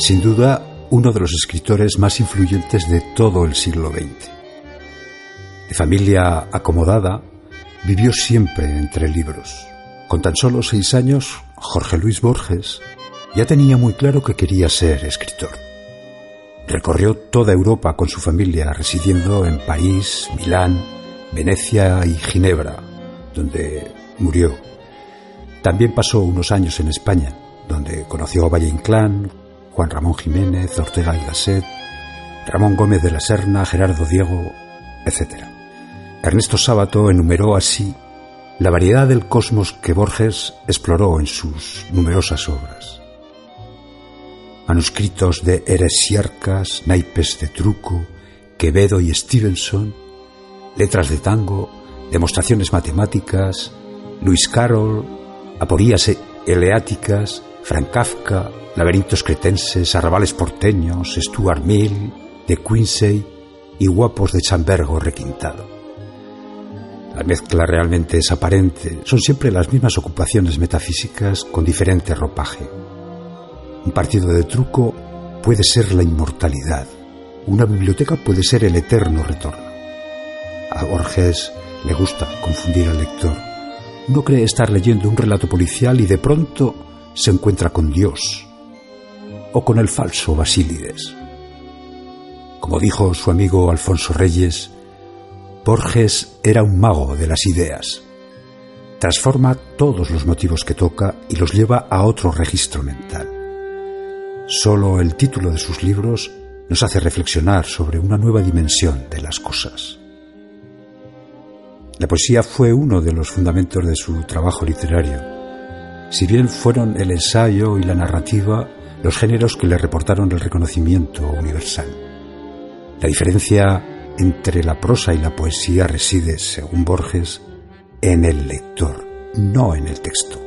Sin duda, uno de los escritores más influyentes de todo el siglo XX. De familia acomodada, vivió siempre entre libros. Con tan solo seis años, Jorge Luis Borges ya tenía muy claro que quería ser escritor. Recorrió toda Europa con su familia, residiendo en París, Milán, Venecia y Ginebra, donde murió. También pasó unos años en España, donde conoció a Valle Inclán, Juan Ramón Jiménez, Ortega y Gasset, Ramón Gómez de la Serna, Gerardo Diego, etc. Ernesto Sábato enumeró así la variedad del cosmos que Borges exploró en sus numerosas obras. Manuscritos de Heresiarcas, naipes de truco, Quevedo y Stevenson, letras de tango, demostraciones matemáticas, Luis Carroll, aporías eleáticas, Frank Kafka, laberintos cretenses, arrabales porteños, Stuart Mill, de Quincy y guapos de Chambergo requintado. La mezcla realmente es aparente, son siempre las mismas ocupaciones metafísicas con diferente ropaje. Un partido de truco puede ser la inmortalidad, una biblioteca puede ser el eterno retorno. A Borges le gusta confundir al lector. Uno cree estar leyendo un relato policial y de pronto se encuentra con Dios o con el falso Basílides. Como dijo su amigo Alfonso Reyes, Borges era un mago de las ideas. Transforma todos los motivos que toca y los lleva a otro registro mental. Solo el título de sus libros nos hace reflexionar sobre una nueva dimensión de las cosas. La poesía fue uno de los fundamentos de su trabajo literario. Si bien fueron el ensayo y la narrativa los géneros que le reportaron el reconocimiento universal. La diferencia entre la prosa y la poesía reside, según Borges, en el lector, no en el texto.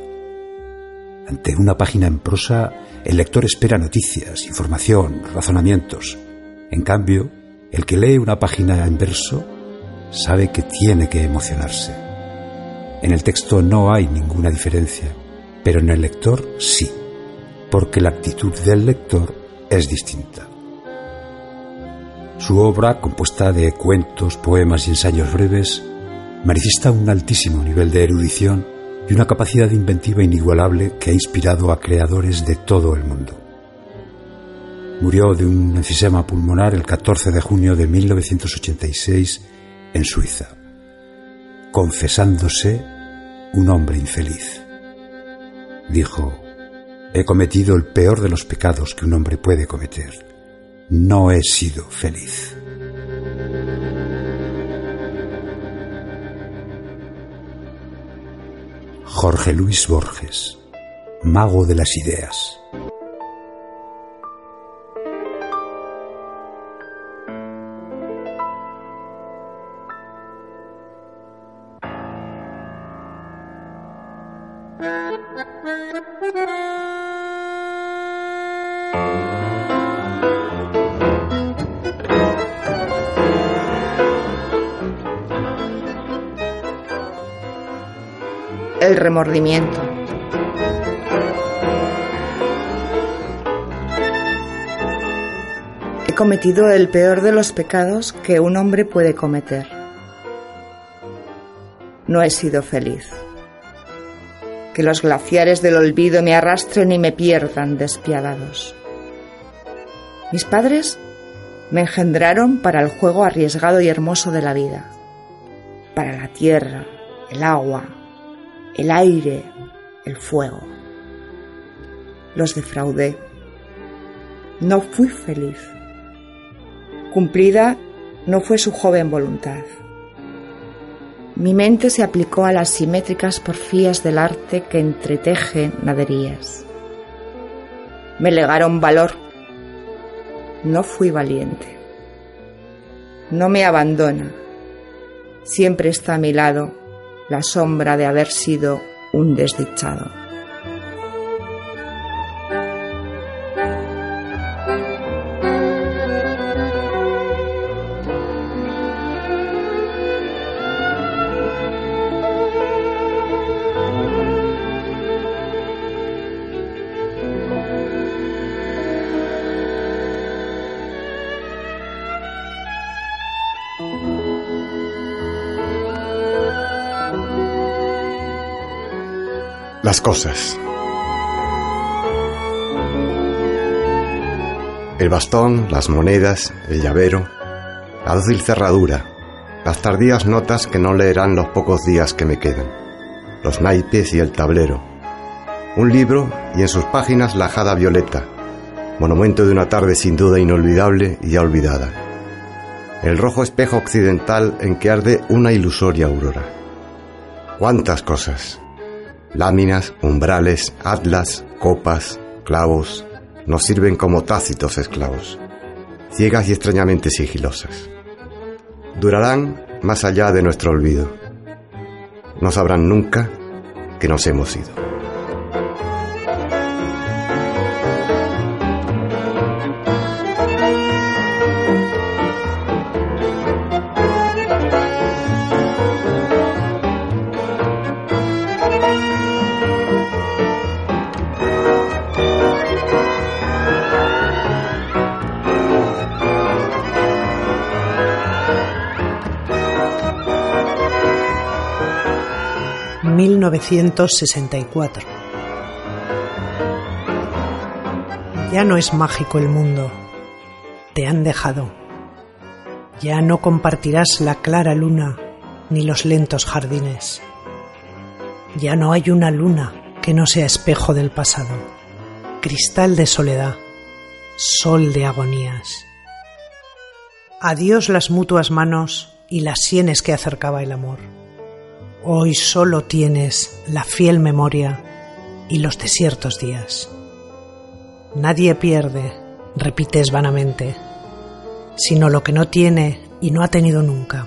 Ante una página en prosa, el lector espera noticias, información, razonamientos. En cambio, el que lee una página en verso sabe que tiene que emocionarse. En el texto no hay ninguna diferencia, pero en el lector sí, porque la actitud del lector es distinta. Su obra, compuesta de cuentos, poemas y ensayos breves, manifiesta un altísimo nivel de erudición y una capacidad inventiva inigualable que ha inspirado a creadores de todo el mundo. Murió de un enfisema pulmonar el 14 de junio de 1986 en Suiza, confesándose un hombre infeliz. Dijo, he cometido el peor de los pecados que un hombre puede cometer. No he sido feliz. Jorge Luis Borges, mago de las ideas. El remordimiento. He cometido el peor de los pecados que un hombre puede cometer. No he sido feliz. Que los glaciares del olvido me arrastren y me pierdan despiadados. Mis padres me engendraron para el juego arriesgado y hermoso de la vida, para la tierra, el agua, el aire, el fuego. Los defraudé. No fui feliz. Cumplida no fue su joven voluntad. Mi mente se aplicó a las simétricas porfías del arte que entreteje naderías. Me legaron valor. No fui valiente. No me abandona. Siempre está a mi lado la sombra de haber sido un desdichado. Las cosas. El bastón, las monedas, el llavero, la dócil cerradura, las tardías notas que no leerán los pocos días que me quedan, los naipes y el tablero, un libro y en sus páginas la jada violeta, monumento de una tarde sin duda inolvidable y ya olvidada, el rojo espejo occidental en que arde una ilusoria aurora. ¿Cuántas cosas? Láminas, umbrales, atlas, copas, clavos, nos sirven como tácitos esclavos, ciegas y extrañamente sigilosas. Durarán más allá de nuestro olvido. No sabrán nunca que nos hemos ido. 1964. Ya no es mágico el mundo, te han dejado. Ya no compartirás la clara luna ni los lentos jardines. Ya no hay una luna que no sea espejo del pasado, cristal de soledad, sol de agonías. Adiós las mutuas manos y las sienes que acercaba el amor. Hoy solo tienes la fiel memoria y los desiertos días. Nadie pierde, repites vanamente, sino lo que no tiene y no ha tenido nunca.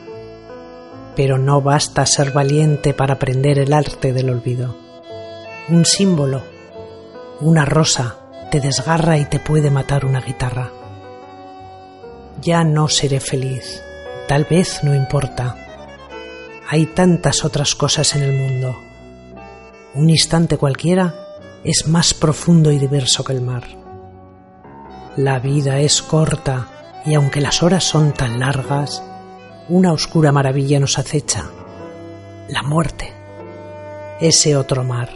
Pero no basta ser valiente para aprender el arte del olvido. Un símbolo, una rosa, te desgarra y te puede matar una guitarra. Ya no seré feliz, tal vez no importa hay tantas otras cosas en el mundo. Un instante cualquiera es más profundo y diverso que el mar. La vida es corta y aunque las horas son tan largas, una oscura maravilla nos acecha. La muerte. Ese otro mar.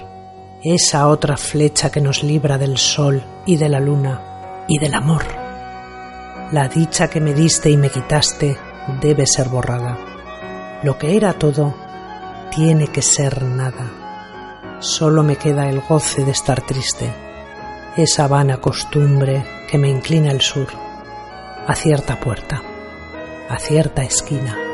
Esa otra flecha que nos libra del sol y de la luna y del amor. La dicha que me diste y me quitaste debe ser borrada lo que era todo tiene que ser nada. Solo me queda el goce de estar triste, esa vana costumbre que me inclina al sur, a cierta puerta, a cierta esquina.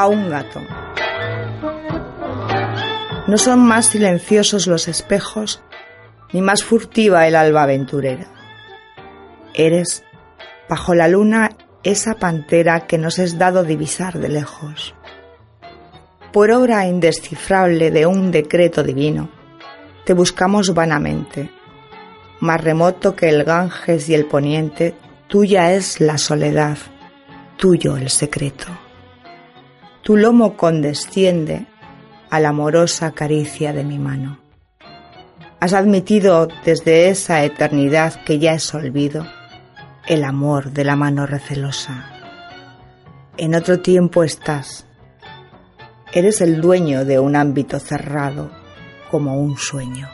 A un gato. No son más silenciosos los espejos, ni más furtiva el alba aventurera. Eres, bajo la luna, esa pantera que nos es dado divisar de lejos. Por obra indescifrable de un decreto divino, te buscamos vanamente. Más remoto que el Ganges y el poniente, tuya es la soledad, tuyo el secreto tu lomo condesciende a la amorosa caricia de mi mano. Has admitido desde esa eternidad que ya es olvido el amor de la mano recelosa. En otro tiempo estás. Eres el dueño de un ámbito cerrado como un sueño.